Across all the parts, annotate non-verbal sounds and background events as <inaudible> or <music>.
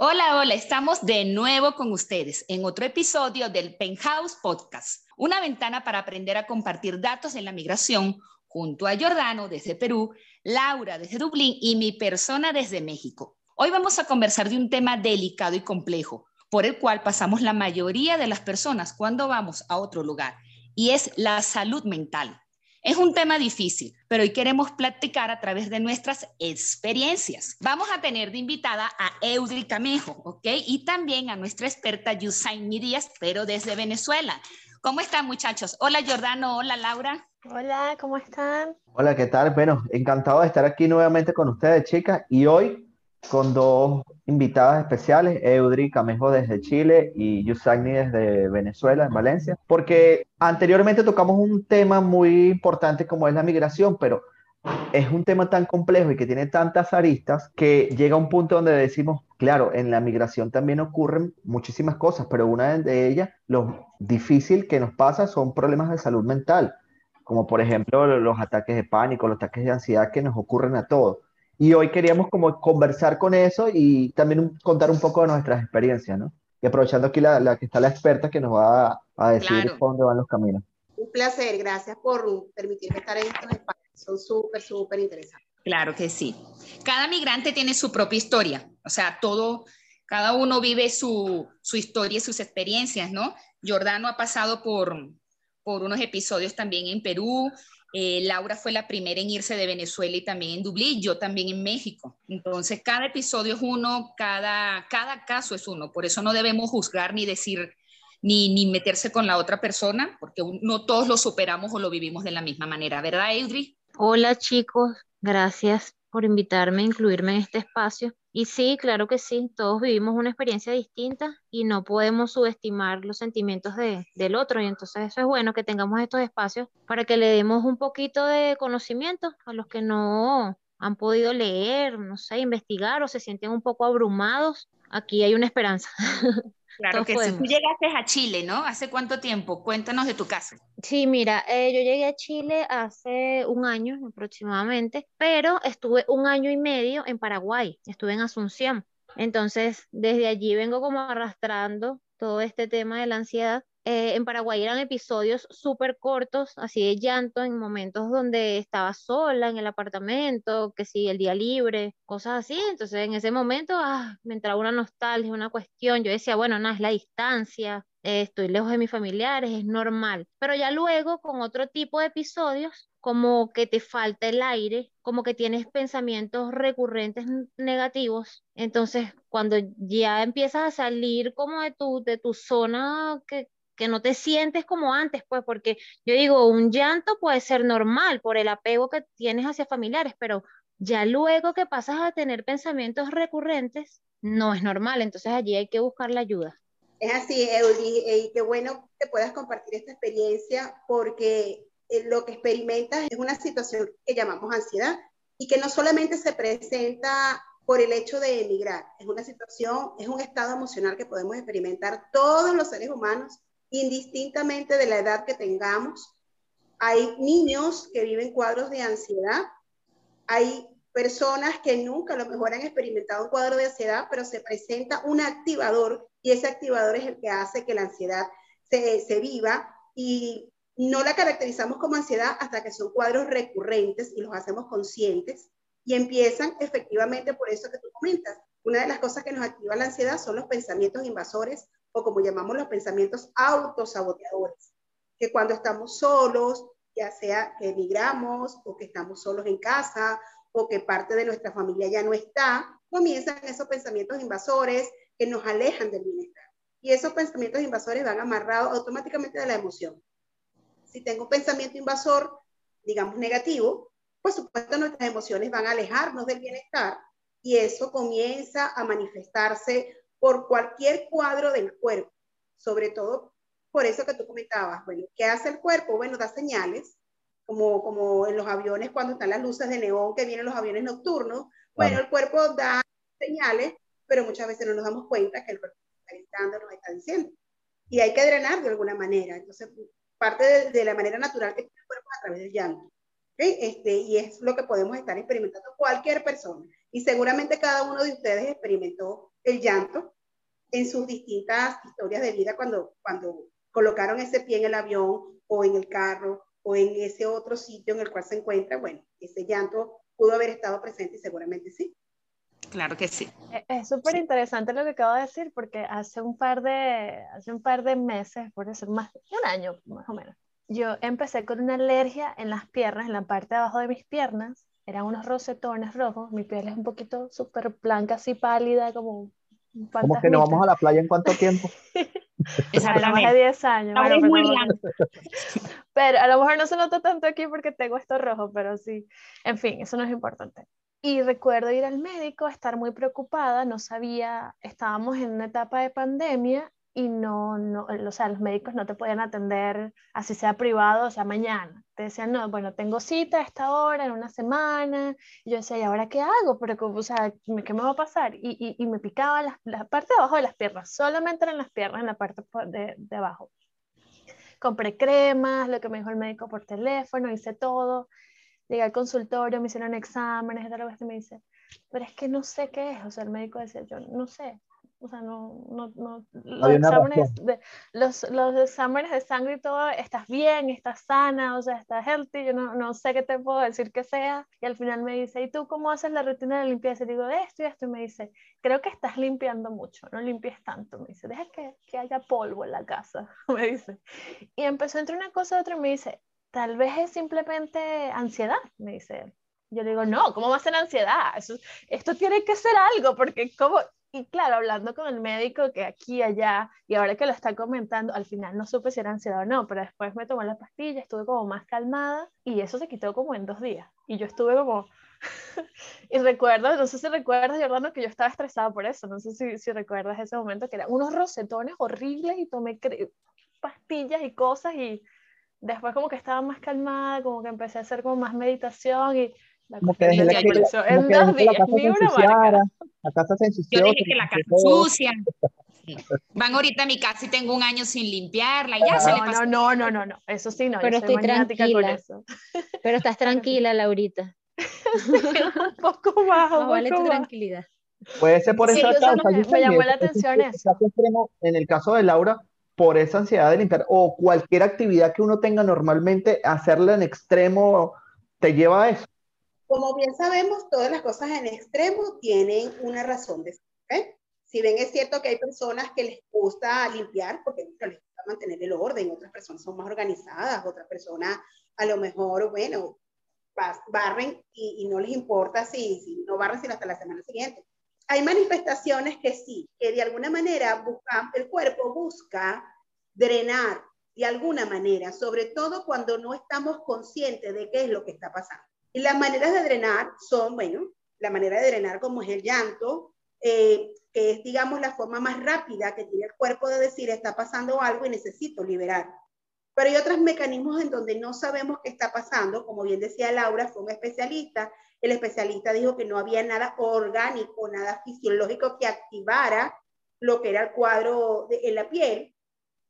Hola, hola, estamos de nuevo con ustedes en otro episodio del Penthouse Podcast, una ventana para aprender a compartir datos en la migración junto a Jordano desde Perú, Laura desde Dublín y mi persona desde México. Hoy vamos a conversar de un tema delicado y complejo, por el cual pasamos la mayoría de las personas cuando vamos a otro lugar, y es la salud mental. Es un tema difícil, pero hoy queremos platicar a través de nuestras experiencias. Vamos a tener de invitada a Eudri Camejo, ¿ok? Y también a nuestra experta Yusain Díaz, pero desde Venezuela. ¿Cómo están muchachos? Hola Jordano, hola Laura. Hola, ¿cómo están? Hola, ¿qué tal? Bueno, encantado de estar aquí nuevamente con ustedes, chicas, y hoy con dos invitadas especiales, Eudri Camejo desde Chile y Yusagni desde Venezuela, en Valencia, porque anteriormente tocamos un tema muy importante como es la migración, pero es un tema tan complejo y que tiene tantas aristas que llega un punto donde decimos, claro, en la migración también ocurren muchísimas cosas, pero una de ellas, lo difícil que nos pasa son problemas de salud mental, como por ejemplo los ataques de pánico, los ataques de ansiedad que nos ocurren a todos. Y hoy queríamos como conversar con eso y también contar un poco de nuestras experiencias, ¿no? Y aprovechando aquí la, que está la experta que nos va a, decir dónde van los caminos. Un placer, gracias por permitirme estar en estos espacios. Son súper, súper interesantes. Claro que sí. Cada migrante tiene su propia historia, o sea, todo, cada uno vive su, su historia y sus experiencias, ¿no? Jordano ha pasado por, por unos episodios también en Perú, eh, Laura fue la primera en irse de Venezuela y también en Dublín, yo también en México. Entonces, cada episodio es uno, cada, cada caso es uno. Por eso no debemos juzgar ni decir, ni, ni meterse con la otra persona, porque no todos lo superamos o lo vivimos de la misma manera, ¿verdad, Eudri? Hola chicos, gracias por invitarme a incluirme en este espacio. Y sí, claro que sí, todos vivimos una experiencia distinta y no podemos subestimar los sentimientos de, del otro. Y entonces eso es bueno que tengamos estos espacios para que le demos un poquito de conocimiento a los que no han podido leer, no sé, investigar o se sienten un poco abrumados. Aquí hay una esperanza. <laughs> Claro que sí. Tú llegaste a Chile, ¿no? ¿Hace cuánto tiempo? Cuéntanos de tu caso. Sí, mira, eh, yo llegué a Chile hace un año aproximadamente, pero estuve un año y medio en Paraguay, estuve en Asunción. Entonces, desde allí vengo como arrastrando todo este tema de la ansiedad eh, en Paraguay eran episodios súper cortos, así de llanto, en momentos donde estaba sola en el apartamento, que sí, el día libre, cosas así. Entonces, en ese momento, ah, me entraba una nostalgia, una cuestión. Yo decía, bueno, nada, es la distancia, eh, estoy lejos de mis familiares, es normal. Pero ya luego, con otro tipo de episodios, como que te falta el aire, como que tienes pensamientos recurrentes negativos. Entonces, cuando ya empiezas a salir como de tu, de tu zona que, que no te sientes como antes, pues, porque yo digo, un llanto puede ser normal por el apego que tienes hacia familiares, pero ya luego que pasas a tener pensamientos recurrentes, no es normal, entonces allí hay que buscar la ayuda. Es así, Eudi, y qué bueno que puedas compartir esta experiencia porque eh, lo que experimentas es una situación que llamamos ansiedad y que no solamente se presenta por el hecho de emigrar, es una situación, es un estado emocional que podemos experimentar todos los seres humanos indistintamente de la edad que tengamos. Hay niños que viven cuadros de ansiedad, hay personas que nunca a lo mejor han experimentado un cuadro de ansiedad, pero se presenta un activador y ese activador es el que hace que la ansiedad se, se viva y no la caracterizamos como ansiedad hasta que son cuadros recurrentes y los hacemos conscientes y empiezan efectivamente por eso que tú comentas. Una de las cosas que nos activa la ansiedad son los pensamientos invasores o como llamamos los pensamientos autosaboteadores, que cuando estamos solos, ya sea que emigramos o que estamos solos en casa o que parte de nuestra familia ya no está, comienzan esos pensamientos invasores que nos alejan del bienestar. Y esos pensamientos invasores van amarrados automáticamente de la emoción. Si tengo un pensamiento invasor, digamos negativo, pues supuesto nuestras emociones van a alejarnos del bienestar y eso comienza a manifestarse por cualquier cuadro del cuerpo, sobre todo por eso que tú comentabas, bueno, ¿qué hace el cuerpo? Bueno, da señales, como, como en los aviones cuando están las luces de neón que vienen los aviones nocturnos, bueno, el cuerpo da señales, pero muchas veces no nos damos cuenta que el cuerpo está gritando, nos está diciendo. Y hay que drenar de alguna manera. Entonces, parte de, la manera natural que tiene el cuerpo a través del llanto. Este, y es lo que podemos estar experimentando cualquier persona. Y seguramente cada uno de ustedes experimentó el llanto en sus distintas historias de vida cuando, cuando colocaron ese pie en el avión o en el carro o en ese otro sitio en el cual se encuentra, bueno, ese llanto pudo haber estado presente y seguramente sí. Claro que sí. E, es súper interesante lo que acabo de decir porque hace un par de, hace un par de meses, por decir más de un año más o menos, yo empecé con una alergia en las piernas, en la parte de abajo de mis piernas, eran unos rosetones rojos, mi piel es un poquito súper blanca, así pálida, como ¿Cómo que no vamos a la playa en cuánto tiempo? <laughs> Exactamente. Más de 10 años. Bueno, pero, muy <laughs> pero a lo mejor no se nota tanto aquí porque tengo esto rojo, pero sí. En fin, eso no es importante. Y recuerdo ir al médico, estar muy preocupada, no sabía, estábamos en una etapa de pandemia y no, no, o sea, los médicos no te podían atender así sea privado, o sea, mañana. Te decían, no, bueno, tengo cita a esta hora, en una semana. Y yo decía, ¿y ahora qué hago? Pero, o sea, ¿qué me va a pasar? Y, y, y me picaba la, la, parte de abajo de las piernas, solamente en las piernas, en la parte de, de abajo. Compré cremas, lo que me dijo el médico por teléfono, hice todo llegué al consultorio, me hicieron exámenes, tal vez me dice, pero es que no sé qué es, o sea, el médico decía, yo no sé, o sea, no, no, no, los exámenes, de, los, los, exámenes de sangre y todo, estás bien, estás sana, o sea, estás healthy, yo no, no sé qué te puedo decir que sea, y al final me dice, ¿y tú cómo haces la rutina de limpieza? Y digo, de esto y esto, y me dice, creo que estás limpiando mucho, no limpies tanto, me dice, deja que, que haya polvo en la casa, <laughs> me dice, y empezó entre una cosa y otra y me dice, tal vez es simplemente ansiedad, me dice él. Yo le digo, no, ¿cómo va a ser ansiedad? Eso, esto tiene que ser algo, porque como, y claro, hablando con el médico que aquí, allá, y ahora que lo está comentando, al final no supe si era ansiedad o no, pero después me tomé la pastilla, estuve como más calmada, y eso se quitó como en dos días. Y yo estuve como, <laughs> y recuerdo, no sé si recuerdas, Jordano, que yo estaba estresada por eso, no sé si, si recuerdas ese momento, que eran unos rosetones horribles y tomé pastillas y cosas y después como que estaba más calmada, como que empecé a hacer como más meditación y la como que desde la, una marca. La casa se ensució. Yo dije que la casa sucia. Van ahorita a mi casa y tengo un año sin limpiarla, ya no, se le pasó. No, no, no, no, eso sí no. Pero estoy tranquila. Eso. Pero estás <laughs> tranquila, Laurita. <laughs> un poco bajo. No, vale tu tranquilidad. Puede ser por sí, esa causa. Me, me llamó la atención eso. En el caso de Laura, por esa ansiedad de limpiar o cualquier actividad que uno tenga normalmente, hacerla en extremo te lleva a eso. Como bien sabemos, todas las cosas en extremo tienen una razón de ser. Si bien es cierto que hay personas que les gusta limpiar porque les gusta mantener el orden, otras personas son más organizadas, otras personas a lo mejor, bueno, barren y, no les importa si, si no barren sino hasta la semana siguiente hay manifestaciones que sí, que de alguna manera buscan, el cuerpo busca drenar de alguna manera, sobre todo cuando no estamos conscientes de qué es lo que está pasando. Y las maneras de drenar son, bueno, la manera de drenar como es el llanto, eh, que es, digamos, la forma más rápida que tiene el cuerpo de decir está pasando algo y necesito liberar. Pero hay otros mecanismos en donde no sabemos qué está pasando, como bien decía Laura, fue un especialista el especialista dijo que no había nada orgánico, nada fisiológico que activara lo que era el cuadro en la piel.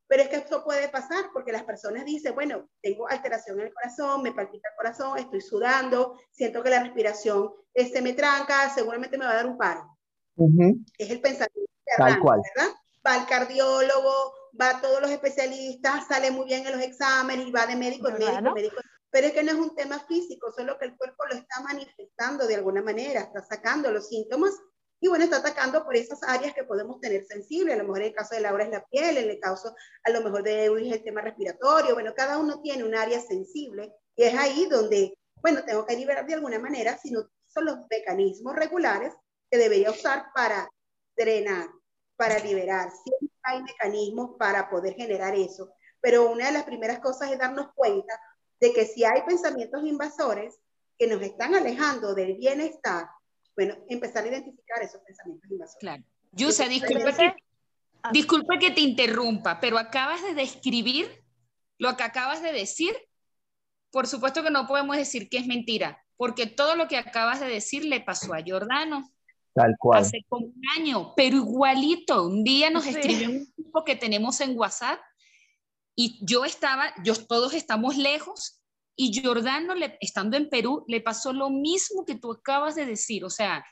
Pero es que esto puede pasar porque las personas dicen, bueno, tengo alteración en el corazón, me palpita el corazón, estoy sudando, siento que la respiración se me tranca, seguramente me va a dar un paro. Es el pensamiento Tal cual. ¿verdad? Va al cardiólogo, va a todos los especialistas, sale muy bien en los exámenes y va de médico en médico, médico pero es que no es un tema físico, solo que el cuerpo lo está manifestando de alguna manera, está sacando los síntomas y bueno, está atacando por esas áreas que podemos tener sensibles. A lo mejor en el caso de Laura es la piel, en el caso a lo mejor de Eury es el tema respiratorio. Bueno, cada uno tiene un área sensible y es ahí donde, bueno, tengo que liberar de alguna manera si no son los mecanismos regulares que debería usar para drenar, para liberar. Siempre hay mecanismos para poder generar eso. Pero una de las primeras cosas es darnos cuenta de que si hay pensamientos invasores que nos están alejando del bienestar, bueno, empezar a identificar esos pensamientos invasores. Claro. Yusa, disculpe que, disculpe que te interrumpa, pero acabas de describir lo que acabas de decir. Por supuesto que no podemos decir que es mentira, porque todo lo que acabas de decir le pasó a Jordano. Tal cual. Hace como un año, pero igualito. Un día nos escribió un grupo que tenemos en WhatsApp y yo estaba, yo, todos estamos lejos, y Jordano, le, estando en Perú, le pasó lo mismo que tú acabas de decir. O sea,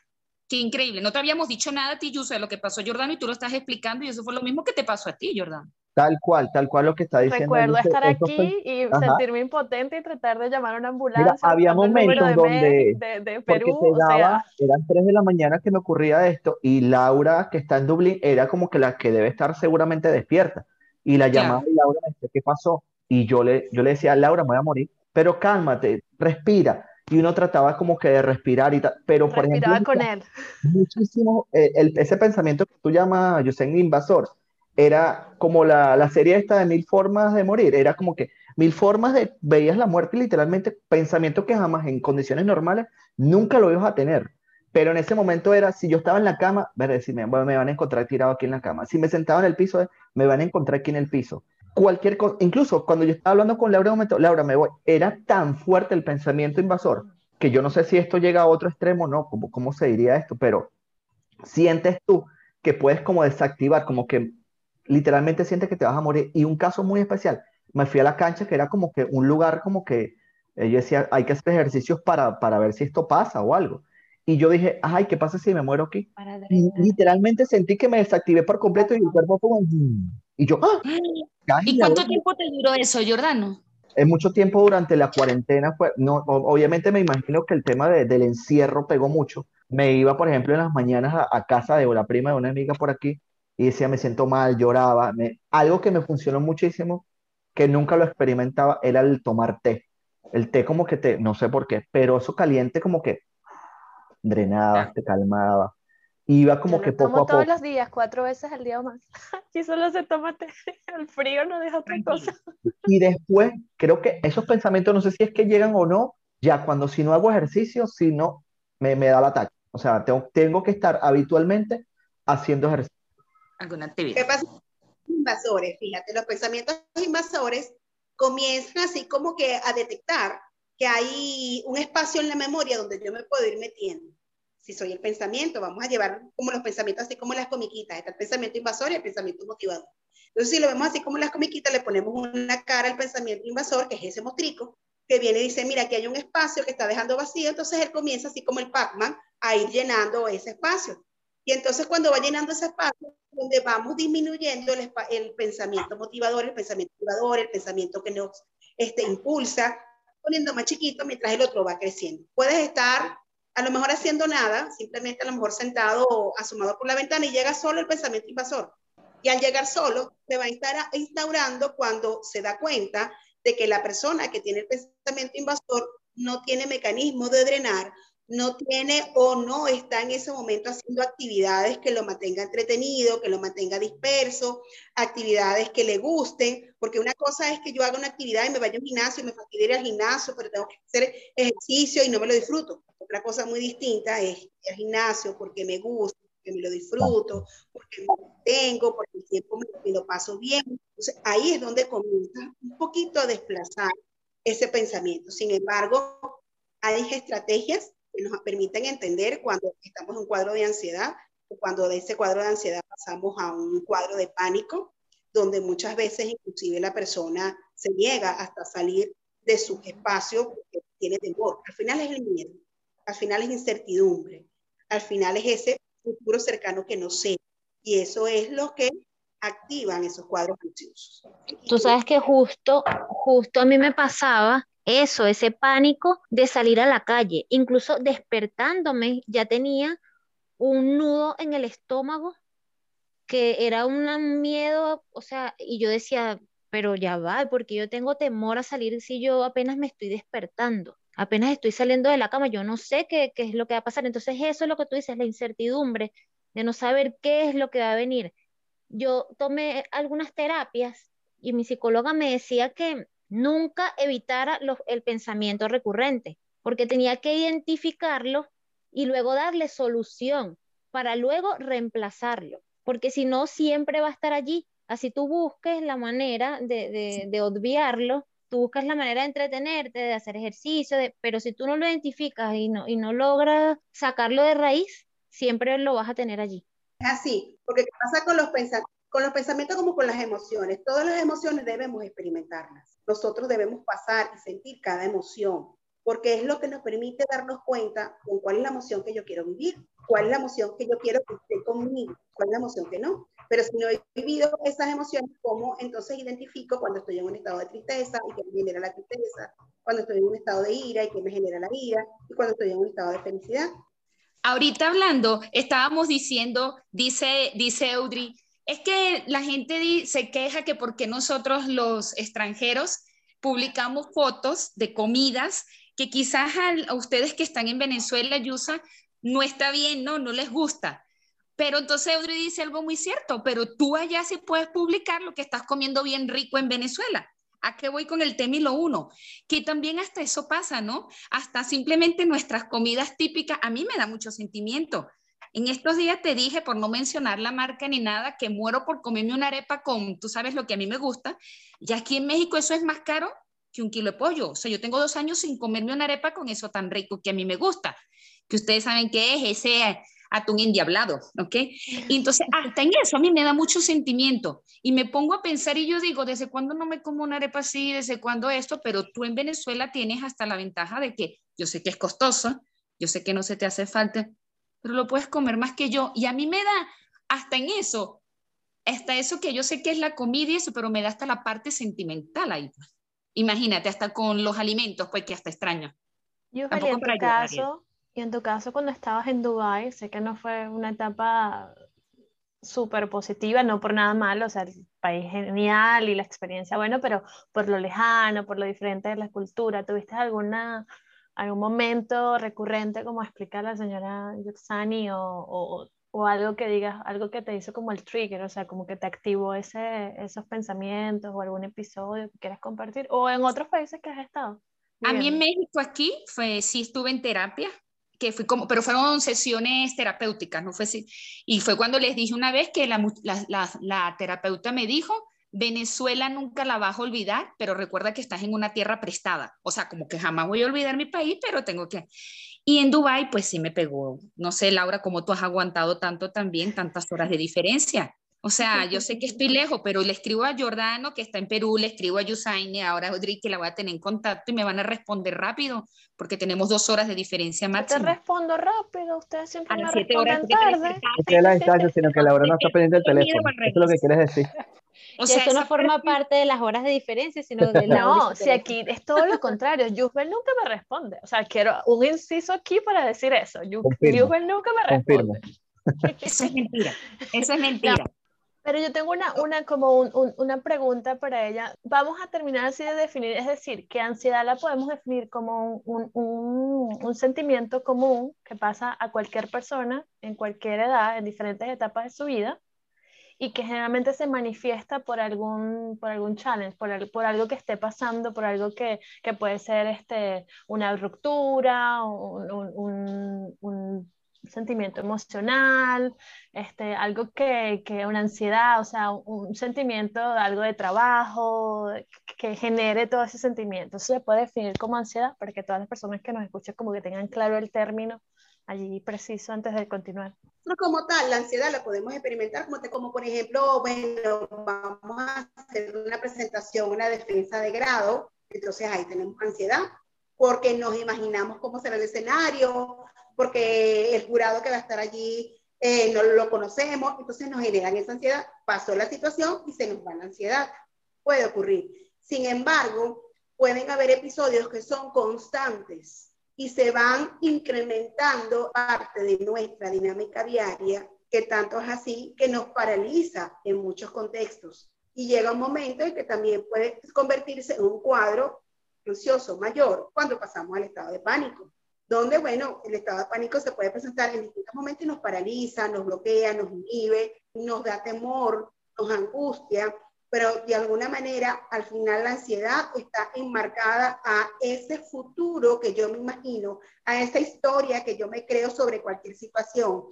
Qué increíble. No te habíamos dicho nada a ti, Yusa, de lo que pasó a Jordano y tú lo estás explicando y eso fue lo mismo que te pasó a ti, Jordano. Tal cual, tal cual lo que está diciendo. Recuerdo estar aquí fue- y Ajá. sentirme impotente y tratar de llamar a una ambulancia. había el número momentos de donde- de, de Porque Perú, se o sea, daba, eran 3 de la mañana que me ocurría esto y Laura, que está en Dublín, era como que la que debe estar seguramente despierta. Y la llamaba y Laura me decía, ¿qué pasó? Y yo le, yo le decía, Laura, me voy a morir, pero cálmate, respira. Y uno trataba como que de respirar y tal, pero por ejemplo, respiraba con él. muchísimo, eh, el- ese pensamiento que tú llamas, Yusen, invasor, era como la, la serie esta de Mil Formas de Morir, era como que mil formas de, veías la muerte literalmente, pensamiento que jamás en condiciones normales nunca lo ibas a tener, pero en ese momento era, si yo estaba en la cama, ver, si me, me van a encontrar tirado aquí en la cama, si me sentaba en el piso, eh, me van a encontrar aquí en el piso, cualquier cosa, incluso cuando yo estaba hablando con Laura, un momento, Laura, me voy, era tan fuerte el pensamiento invasor, que yo no sé si esto llega a otro extremo, no, cómo, cómo se diría esto, pero sientes tú que puedes como desactivar, como que literalmente sientes que te vas a morir. Y un caso muy especial, me fui a la cancha que era como que un lugar como que eh, yo decía, hay que hacer ejercicios para, para ver si esto pasa o algo. Y yo dije, ay, ¿qué pasa si me muero aquí? Y literalmente sentí que me desactivé por completo y el cuerpo fue como... Y yo, ¡ah! <gasps> ¿Y cuánto tiempo te duró eso, Jordano? en mucho tiempo durante la cuarentena fue, no, obviamente me imagino que el tema de- del encierro pegó mucho. Me iba, por ejemplo, en las mañanas a, a casa de la prima de una amiga por aquí y decía, me siento mal, lloraba. Me- algo que me funcionó muchísimo, que nunca lo experimentaba, era el tomar té. El té como que te, no sé por qué, pero eso caliente como que drenaba, te calmaba. Iba como Yo que poco tomo a todos poco. los días, cuatro veces al día o más. <laughs> Y solo se toma té. <laughs> El frío no deja otra cosa. Y después, creo que esos pensamientos, no sé si es que llegan o no, ya cuando si no hago ejercicio, si no, me, me da el ataque. O sea, tengo, tengo que estar habitualmente haciendo ejercicio. ¿Alguna ¿Qué actividad? pasa? Invasores, fíjate, los pensamientos invasores comienzan así como que a detectar que hay un espacio en la memoria donde yo me puedo ir metiendo. Si soy el pensamiento, vamos a llevar como los pensamientos así como las comiquitas, está el pensamiento invasor y el pensamiento motivador. Entonces, si lo vemos así como las comiquitas, le ponemos una cara al pensamiento invasor, que es ese mostrico, que viene y dice, mira, aquí hay un espacio que está dejando vacío, entonces él comienza así como el Pac-Man a ir llenando ese espacio. Y entonces cuando va llenando ese espacio, donde vamos disminuyendo el, el pensamiento motivador, el pensamiento motivador, el pensamiento que nos este, impulsa, poniendo más chiquito mientras el otro va creciendo. Puedes estar a lo mejor haciendo nada, simplemente a lo mejor sentado o asomado por la ventana y llega solo el pensamiento invasor. Y al llegar solo, se va a instaurando cuando se da cuenta de que la persona que tiene el pensamiento invasor no tiene mecanismo de drenar, no tiene o no está en ese momento haciendo actividades que lo mantenga entretenido, que lo mantenga disperso, actividades que le gusten, porque una cosa es que yo haga una actividad y me vaya a un gimnasio me fastidie ir al gimnasio, pero tengo que hacer ejercicio y no me lo disfruto. Otra cosa muy distinta es el gimnasio porque me gusta, porque me lo disfruto, porque me tengo, porque el tiempo me, me lo paso bien. Entonces ahí es donde comienza un poquito a desplazar ese pensamiento. Sin embargo, hay estrategias que nos permiten entender cuando estamos en un cuadro de ansiedad o cuando de ese cuadro de ansiedad pasamos a un cuadro de pánico, donde muchas veces inclusive la persona se niega hasta salir de su espacio porque tiene temor. Al final es el miedo, al final es incertidumbre, al final es ese futuro cercano que no sé. Y eso es lo que activan esos cuadros ansiosos. Tú sabes que justo, justo a mí me pasaba eso, ese pánico de salir a la calle. Incluso despertándome ya tenía un nudo en el estómago que era un miedo, o sea, y yo decía, pero ya va, porque yo tengo temor a salir si yo apenas me estoy despertando, apenas estoy saliendo de la cama, yo no sé qué, qué es lo que va a pasar. Entonces eso es lo que tú dices, la incertidumbre de no saber qué es lo que va a venir. Yo tomé algunas terapias y mi psicóloga me decía que nunca evitara los, el pensamiento recurrente, porque tenía que identificarlo y luego darle solución para luego reemplazarlo, porque si no, siempre va a estar allí. Así tú busques la manera de, de, de obviarlo, tú buscas la manera de entretenerte, de hacer ejercicio, de, pero si tú no lo identificas y no, y no logras sacarlo de raíz, siempre lo vas a tener allí. Así, porque ¿qué pasa con los pensamientos? Con los pensamientos como con las emociones. Todas las emociones debemos experimentarlas. Nosotros debemos pasar y sentir cada emoción. porque es lo que nos permite darnos cuenta con cuál es la emoción que yo quiero vivir, cuál es la emoción que yo quiero que esté conmigo, cuál es la emoción que no. Pero si no he vivido esas emociones, ¿cómo entonces identifico cuando estoy en un estado de tristeza y que me genera la tristeza? Cuando estoy en un estado de ira y que me genera la ira, y cuando estoy en un estado de felicidad. Ahorita hablando, estábamos diciendo, dice, dice Audrey, es que la gente se queja que porque nosotros los extranjeros publicamos fotos de comidas que quizás a, ustedes que están en Venezuela, Yusa, no está bien, no, no les gusta. Pero entonces Audrey dice algo muy cierto, pero tú allá sí puedes publicar lo que estás comiendo bien rico en Venezuela. ¿A qué voy con el tema y lo uno? Que también hasta eso pasa, ¿no? Hasta simplemente nuestras comidas típicas, a mí me da mucho sentimiento. En estos días te dije, por no mencionar la marca ni nada, que muero por comerme una arepa con, tú sabes lo que a mí me gusta. Y aquí en México eso es más caro que un kilo de pollo. O sea, yo tengo dos años sin comerme una arepa con eso tan rico que a mí me gusta. Que ustedes saben qué es ese atún endiablado, ¿ok? Y entonces, hasta en eso a mí me da mucho sentimiento y me pongo a pensar y yo digo, ¿desde cuándo no me como una arepa así? ¿Desde cuándo esto? Pero tú en Venezuela tienes hasta la ventaja de que yo sé que es costoso, yo sé que no se te hace falta, pero lo puedes comer más que yo. Y a mí me da, hasta en eso, hasta eso que yo sé que es la comida y eso, pero me da hasta la parte sentimental ahí. Pues. Imagínate, hasta con los alimentos, pues que hasta extraño. Yo, en tu caso, y en tu caso cuando estabas en Dubai, sé que no fue una etapa súper positiva, no por nada malo, o sea, el país genial y la experiencia, bueno, pero por lo lejano, por lo diferente de la cultura, ¿tuviste alguna algún momento recurrente como explica la señora Yuxani o, o, o, algo que digas, algo que te hizo como el trigger, o sea, como que te activó ese, esos pensamientos o algún episodio que quieras compartir o en otros países que has estado. A mí en México aquí fue, sí estuve en terapia, que fui como, pero fueron sesiones terapéuticas, no fue así. Y fue cuando les dije una vez que la, la, la, la terapeuta me dijo Venezuela nunca la vas a olvidar, pero recuerda que estás en una tierra prestada. O sea, como que jamás voy a olvidar mi país, pero tengo que... Y en Dubái, pues sí me pegó. No sé, Laura, cómo tú has aguantado tanto también, tantas horas de diferencia. O sea, yo sé que estoy lejos, pero le escribo a Jordano, que está en Perú, le escribo a Yusaini, ahora a Audrey, que la voy a tener en contacto y me van a responder rápido, porque tenemos dos horas de diferencia máxima. Te respondo rápido, ustedes siempre a me responden tarde. No es la distancia, sino que Laura no está pendiente del teléfono. Eso es lo que quieres decir. O sea, eso no forma parte de las horas de diferencia, sino <laughs> de la No, si aquí es todo lo contrario. Yusbel nunca me responde. O sea, quiero un inciso aquí para decir eso. Yusbel nunca me responde. Eso es mentira. Eso es mentira. Pero yo tengo una, una como un, una pregunta para ella. Vamos a terminar así de definir, es decir, que ansiedad la podemos definir como un, un, un, sentimiento común que pasa a cualquier persona en cualquier edad, en diferentes etapas de su vida, y que generalmente se manifiesta por algún, por algún challenge, por, por algo que esté pasando, por algo que, que puede ser este, una ruptura, un, un, un, sentimiento emocional, este, algo que, que, una ansiedad, o sea, un, sentimiento, algo de trabajo, que genere todo ese sentimiento. Eso se puede definir como ansiedad para que todas las personas que nos escuchen como que tengan claro el término allí preciso antes de continuar. Como tal, la ansiedad la podemos experimentar como, como por ejemplo, bueno, vamos a hacer una presentación, una defensa de grado, entonces ahí tenemos ansiedad, porque nos imaginamos cómo será el escenario, porque el jurado que va a estar allí eh, no lo conocemos, entonces nos generan esa ansiedad. Pasó la situación y se nos va la ansiedad. Puede ocurrir. Sin embargo, pueden haber episodios que son constantes y se van incrementando parte de nuestra dinámica diaria, que tanto es así que nos paraliza en muchos contextos. Y llega un momento en que también puede convertirse en un cuadro ansioso mayor cuando pasamos al estado de pánico, donde, bueno, el estado de pánico se puede presentar en distintos momentos y nos paraliza, nos bloquea, nos inhibe, nos da temor, nos angustia, pero de alguna manera al final la ansiedad está enmarcada a ese futuro que yo me imagino, a esa historia que yo me creo sobre cualquier situación.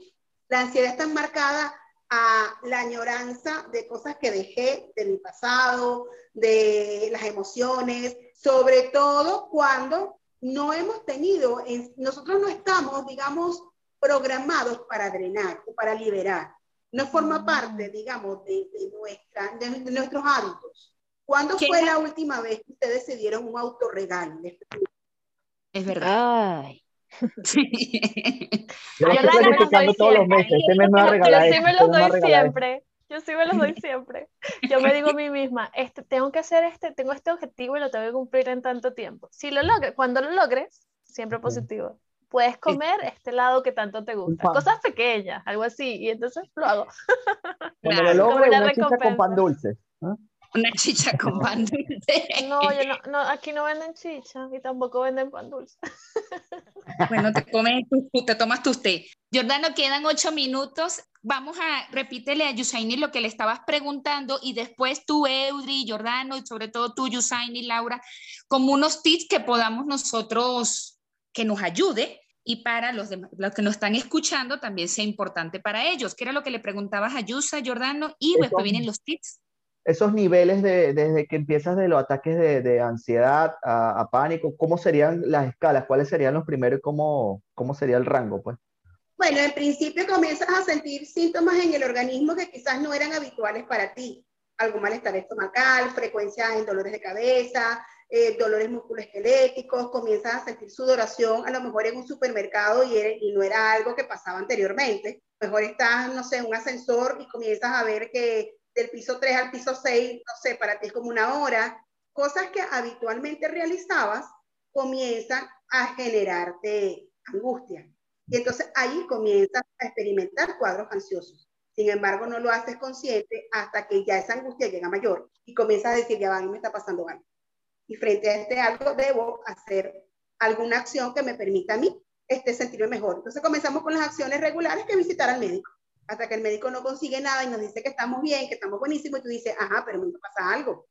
La ansiedad está enmarcada a la añoranza de cosas que dejé de mi pasado, de las emociones, sobre todo cuando no hemos tenido, nosotros no estamos, digamos, programados para drenar o para liberar no forma parte, digamos, de, nuestra, de, nuestros hábitos. ¿Cuándo fue la última vez que ustedes se dieron un autorregalo? Es verdad. Ay. <laughs> Yo lo Ay, estoy doy todos los meses. Este mes me va a Yo regalar sí me este los a doy siempre. Yo sí me los doy siempre. Yo me digo a mí misma, este, tengo que hacer este, tengo este objetivo y lo tengo que cumplir en tanto tiempo. Si lo logres, cuando lo logres, siempre positivo. Puedes comer este lado que tanto te gusta. Cosas pequeñas, algo así. Y entonces lo hago. Cuando lo <laughs> logre, Como una con pan dulce. Una chicha con pan <laughs> dulce. No, yo no, no, aquí no venden chicha y tampoco venden pan dulce. <laughs> Bueno, te, comes tu- tu- te tomas tus té. Jordano, quedan ocho minutos. Vamos a, repítele a Yusaini lo que le estabas preguntando y después tú, Eudri, Jordano, y sobre todo tú, Yusaini, Laura, como unos tips que podamos nosotros, que nos ayude y para los, demás, los que nos están escuchando también sea importante para ellos. ¿Qué era lo que le preguntabas a Yusa, Jordano? Y después vienen los tips. Esos niveles de, desde que empiezas de los ataques de, de ansiedad a, a pánico, ¿cómo serían las escalas? ¿Cuáles serían los primeros y cómo, cómo sería el rango? Pues? Bueno, en principio comienzas a sentir síntomas en el organismo que quizás no eran habituales para ti. Algún malestar estomacal, frecuencia en dolores de cabeza, eh, dolores musculoesqueléticos, comienzas a sentir sudoración, a lo mejor en un supermercado y, era- y no era algo que pasaba anteriormente. Mejor estás, no sé, en un ascensor y comienzas a ver que del piso 3 al piso 6, no sé, para ti es como una hora. Cosas que habitualmente realizabas comienzan a generarte angustia. Y entonces ahí comienzas a experimentar cuadros ansiosos. Sin embargo, no lo haces consciente hasta que ya esa angustia llega mayor y comienzas a decir, ya va, me está pasando algo. Y frente a este algo, debo hacer alguna acción que me permita a mí este, sentirme mejor. Entonces comenzamos con las acciones regulares que visitar al médico. Hasta que el médico no consigue nada y nos dice que estamos bien, que estamos buenísimos, y tú dices, ajá, pero me pasa algo.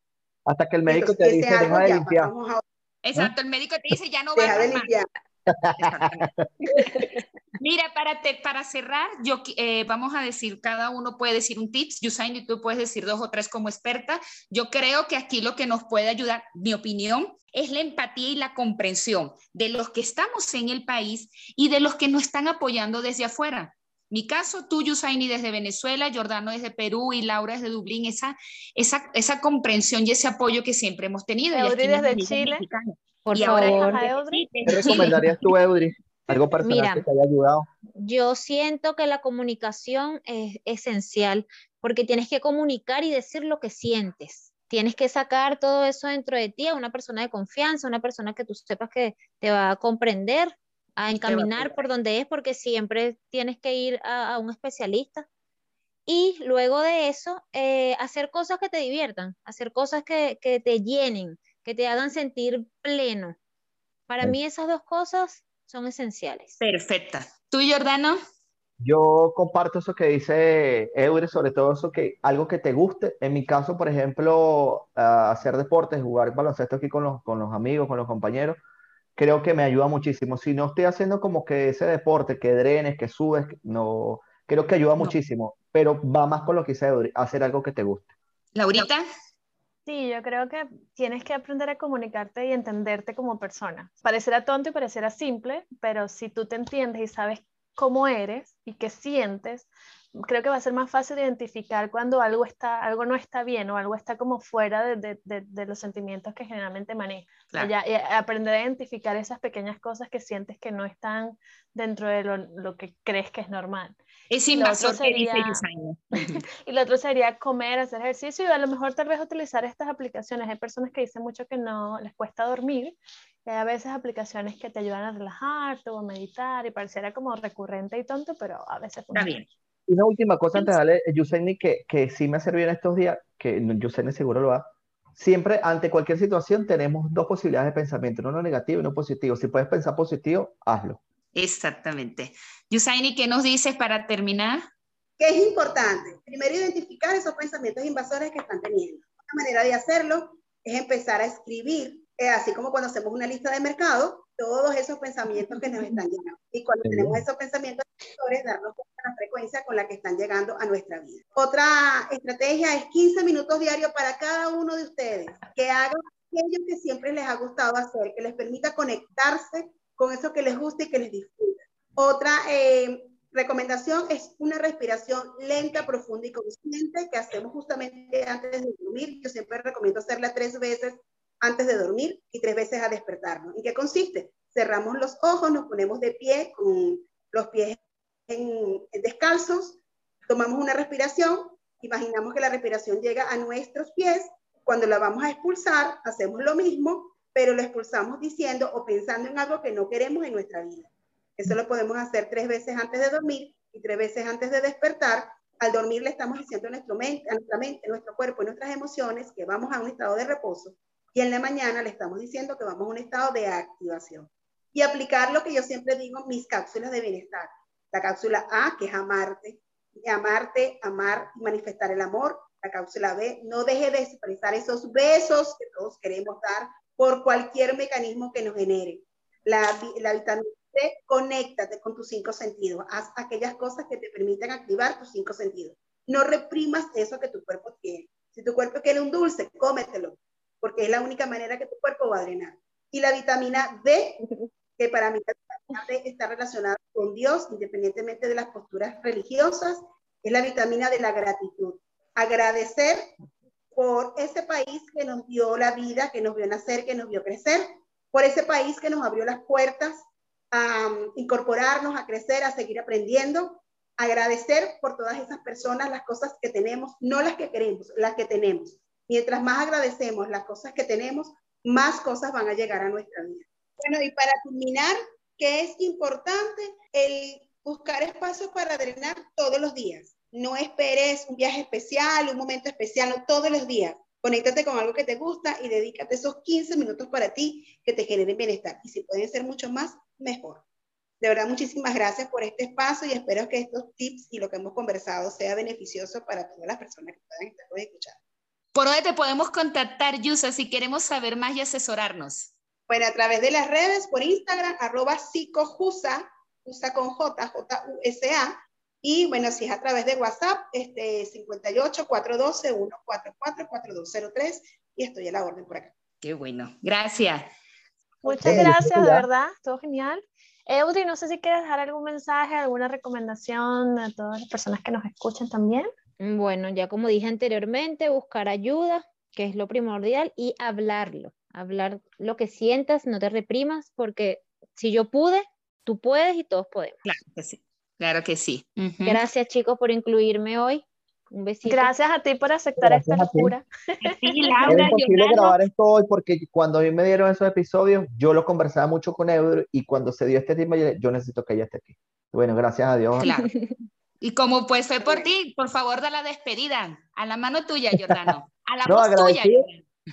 Hasta que el médico entonces te dice, algo deja de ya limpiar. a Exacto, el médico te dice, ya no deja de barras más. limpiar. <laughs> Mira, para, te- para cerrar, yo eh, vamos a decir, cada uno puede decir un tips, Yusain, y tú puedes decir dos o tres como experta. Yo creo que aquí lo que nos puede ayudar, mi opinión, es la empatía y la comprensión de los que estamos en el país y de los que nos están apoyando desde afuera. Mi caso, tú, Yusaini, desde Venezuela, Jordano desde Perú y Laura desde Dublín, esa, esa, esa comprensión y ese apoyo que siempre hemos tenido. Eudri desde Chile. mexicanos. Por y favor. Eudri. ¿Qué recomendarías tú, Eudri? Algo personal Mira. que te haya ayudado. Yo siento que la comunicación es esencial porque tienes que comunicar y decir lo que sientes. Tienes que sacar todo eso dentro de ti a una persona de confianza, una persona que tú sepas que te va a comprender, a encaminar por donde es, porque siempre tienes que ir a, a un especialista. Y luego de eso, eh, hacer cosas que te diviertan, hacer cosas que, que te llenen, que te hagan sentir pleno. Para Sí. mí esas dos cosas son esenciales. Perfecta. ¿Tú, Jordano? Yo comparto eso que dice Eudre, sobre todo eso que algo que te guste. En mi caso, por ejemplo, hacer deportes, jugar baloncesto aquí con los, con los amigos, con los compañeros, creo que me ayuda muchísimo. Si no estoy haciendo como que ese deporte, que drenes, que subes, no, creo que ayuda No. muchísimo, pero va más con lo que Eudre, hacer algo que te guste. Laurita. Sí, yo creo que tienes que aprender a comunicarte y entenderte como persona. Parecerá tonto y parecerá simple, pero si tú te entiendes y sabes cómo eres y qué sientes, creo que va a ser más fácil identificar cuando algo está, algo no está bien o algo está como fuera de, de- de- de los sentimientos que generalmente manejas. Claro. Ya- y aprender a identificar esas pequeñas cosas que sientes que no están dentro de lo, lo que crees que es normal. Otro invasor que dice sería-. <laughs> Y lo otro sería comer, hacer ejercicio y a lo mejor tal vez utilizar estas aplicaciones. Hay personas que dicen mucho que no les cuesta dormir y hay a veces aplicaciones que te ayudan a relajarte o a meditar y pareciera como recurrente y tonto, pero a veces Está funciona. bien. Una última cosa antes de darle, Yuseni, que, que sí me ha servido en estos días, que Yuseni seguro lo va. Siempre, ante cualquier situación, tenemos dos posibilidades de pensamiento, uno negativo y uno positivo. Si puedes pensar positivo, hazlo. Exactamente. Yusaini, ¿qué nos dices para terminar? ¿Qué es importante? Primero, identificar esos pensamientos invasores que están teniendo. Una manera de hacerlo es empezar a escribir, eh, así como cuando hacemos una lista de mercado, todos esos pensamientos que nos <laughs> están llegando. Y cuando tenemos esos pensamientos darnos cuenta de la frecuencia con la que están llegando a nuestra vida. Otra estrategia es 15 minutos diarios para cada uno de ustedes, que hagan aquello que siempre les ha gustado hacer, que les permita conectarse con eso que les gusta y que les disfruta. Otra eh, recomendación es una respiración lenta, profunda y consciente que hacemos justamente antes de dormir. Yo siempre recomiendo hacerla tres veces antes de dormir y tres veces a despertarnos. ¿En qué consiste? cerramos los ojos, nos ponemos de pie con los pies en, descalzos, tomamos una respiración, imaginamos que la respiración llega a nuestros pies, cuando la vamos a expulsar, hacemos lo mismo, pero lo expulsamos diciendo o pensando en algo que no queremos en nuestra vida. Eso lo podemos hacer tres veces antes de dormir y tres veces antes de despertar. Al dormir le estamos diciendo a, nuestro mente, a nuestra mente, a nuestro cuerpo y nuestras emociones que vamos a un estado de reposo y en la mañana le estamos diciendo que vamos a un estado de activación. Y aplicar lo que yo siempre digo, mis cápsulas de bienestar. La cápsula A, que es amarte, amarte, amar y manifestar el amor. La cápsula B, no deje de expresar esos besos que todos queremos dar por cualquier mecanismo que nos genere. La, la vitamina C, conéctate con tus cinco sentidos. Haz aquellas cosas que te permitan activar tus cinco sentidos. No reprimas eso que tu cuerpo tiene. Si tu cuerpo quiere un dulce, cómetelo, porque es la única manera que tu cuerpo va a drenar. Y la vitamina D, que para mí está relacionada con Dios, independientemente de las posturas religiosas, es la vitamina de la gratitud. Agradecer por ese país que nos dio la vida, que nos vio nacer, que nos vio crecer, por ese país que nos abrió las puertas a um, incorporarnos, a crecer, a seguir aprendiendo, agradecer por todas esas personas las cosas que tenemos, no las que queremos, las que tenemos. Mientras más agradecemos las cosas que tenemos, más cosas van a llegar a nuestra vida. Bueno, y para culminar, que es importante el buscar espacios para drenar todos los días. No esperes un viaje especial, un momento especial, no todos los días. Conéctate con algo que te gusta y dedícate esos 15 minutos para ti que te generen bienestar. Y si pueden ser mucho más, mejor. De verdad, muchísimas gracias por este espacio y espero que estos tips y lo que hemos conversado sea beneficioso para todas las personas que puedan estar escuchando. ¿Por dónde te podemos contactar, Yusa, si queremos saber más y asesorarnos? Bueno, a través de las redes, por Instagram, arroba psicojusa, usa con J, J-U-S-A, y bueno, si es a través de WhatsApp, este 58 412 144 4203 y estoy a la orden por acá. Qué bueno. Gracias. Muchas gracias, de verdad, todo genial. Eudri, no sé si quieres dejar algún mensaje, alguna recomendación a todas las personas que nos escuchan también. Bueno, ya como dije anteriormente, buscar ayuda, que es lo primordial, y hablarlo. Hablar lo que sientas, no te reprimas, porque si yo pude, tú puedes y todos podemos. Claro que sí. Claro que sí. Gracias, chicos, por incluirme hoy. Un besito. Gracias a ti por aceptar esta locura. <laughs> Sí, <laughs> Laura, es imposible grabar esto hoy porque cuando a mí me dieron esos episodios, yo lo conversaba mucho con Eudro y cuando se dio este tema, yo, necesito que ella esté aquí. Bueno, gracias a Dios. Claro. <laughs> Y como pues fue por ti, por favor, da la despedida. A la mano tuya, <laughs> Jordano. A la voz tuya,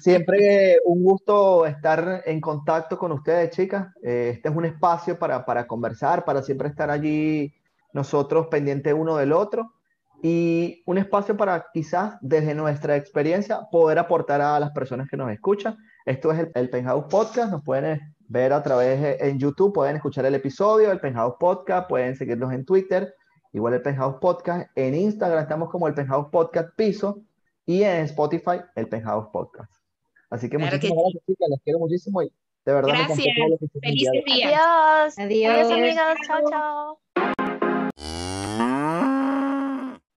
Siempre un gusto estar en contacto con ustedes, chicas. Eh, este es un espacio para, para conversar, para siempre estar allí nosotros pendientes uno del otro y un espacio para quizás desde nuestra experiencia poder aportar a las personas que nos escuchan. Esto es el, el Penthouse Podcast, nos pueden ver a través de, en YouTube, pueden escuchar el episodio del Penthouse Podcast, pueden seguirnos en Twitter, igual el Penthouse Podcast, en Instagram estamos como el Penthouse Podcast Piso y en Spotify el Penthouse Podcast. Así que muchísimas gracias, chicas, les quiero muchísimo y de verdad Gracias. Felices días. Adiós. Adiós. Adiós, amigos. Chao, chao.